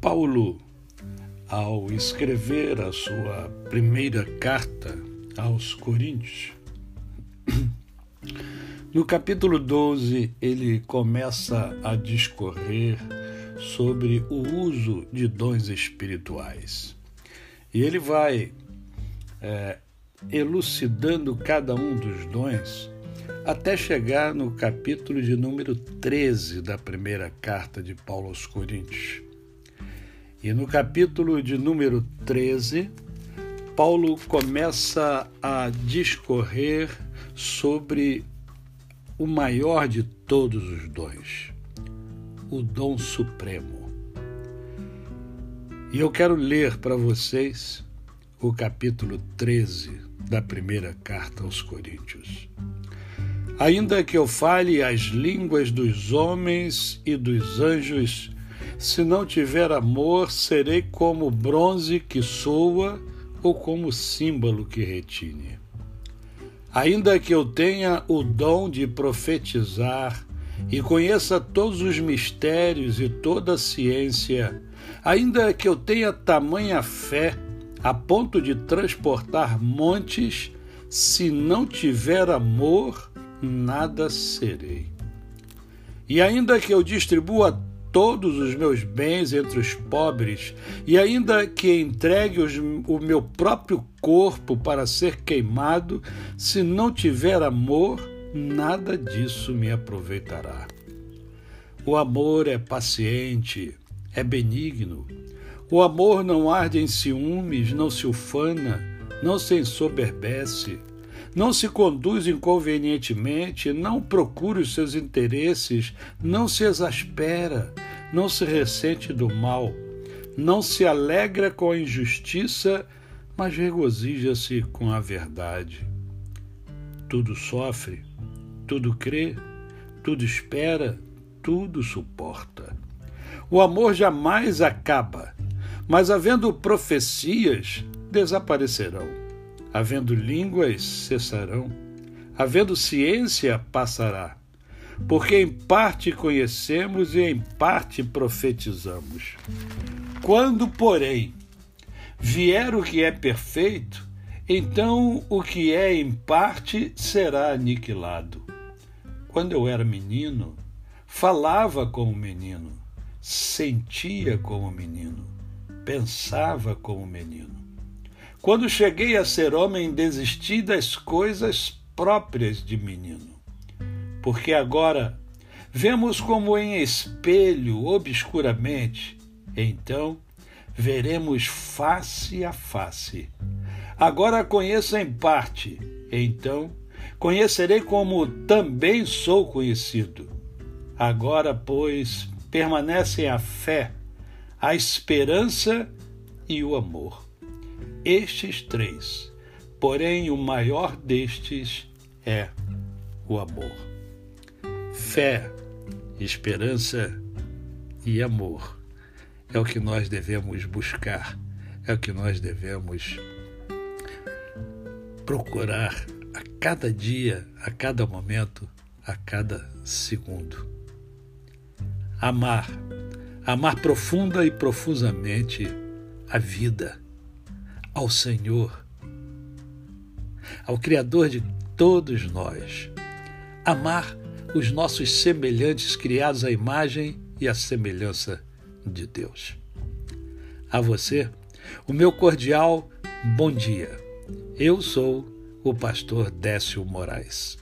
Paulo, ao escrever a sua primeira carta aos Coríntios, no capítulo 12, ele começa a discorrer sobre o uso de dons espirituais. E ele vai é, elucidando cada um dos dons até chegar no capítulo de número 13 da primeira carta de Paulo aos Coríntios. E no capítulo de número 13, Paulo começa a discorrer sobre o maior de todos os dons, o dom supremo. E eu quero ler para vocês o capítulo 13 da primeira carta aos Coríntios. Ainda que eu fale as línguas dos homens e dos anjos, se não tiver amor, serei como bronze que soa ou como símbolo que retine. Ainda que eu tenha o dom de profetizar e conheça todos os mistérios e toda a ciência, ainda que eu tenha tamanha fé a ponto de transportar montes, se não tiver amor, nada serei. E ainda que eu distribua todos os meus bens entre os pobres, e ainda que entregue os, o meu próprio corpo para ser queimado, se não tiver amor, nada disso me aproveitará. O amor é paciente, é benigno. O amor não arde em ciúmes, não se ufana, não se ensoberbece não se conduz inconvenientemente, não procura os seus interesses, não se exaspera, não se ressente do mal, não se alegra com a injustiça, mas regozija-se com a verdade. Tudo sofre, tudo crê, tudo espera, tudo suporta. O amor jamais acaba, mas havendo profecias, desaparecerão Havendo línguas, cessarão. Havendo ciência, passará. Porque em parte conhecemos e em parte profetizamos. Quando, porém, vier o que é perfeito, então o que é em parte será aniquilado. Quando eu era menino, falava como menino, sentia como menino, pensava como menino. Quando cheguei a ser homem, desisti das coisas próprias de menino. Porque agora vemos como em espelho, obscuramente, então veremos face a face. Agora conheço em parte, então conhecerei como também sou conhecido. Agora, pois, permanecem a fé, a esperança e o amor estes três, porém o maior destes é o amor. Fé, esperança e amor é o que nós devemos buscar, é o que nós devemos procurar a cada dia, a cada momento, a cada segundo. Amar, amar profunda e profusamente a vida ao Senhor, ao Criador de todos nós. Amar os nossos semelhantes criados à imagem e à semelhança de Deus. A você, o meu cordial bom dia. Eu sou o pastor Décio Moraes.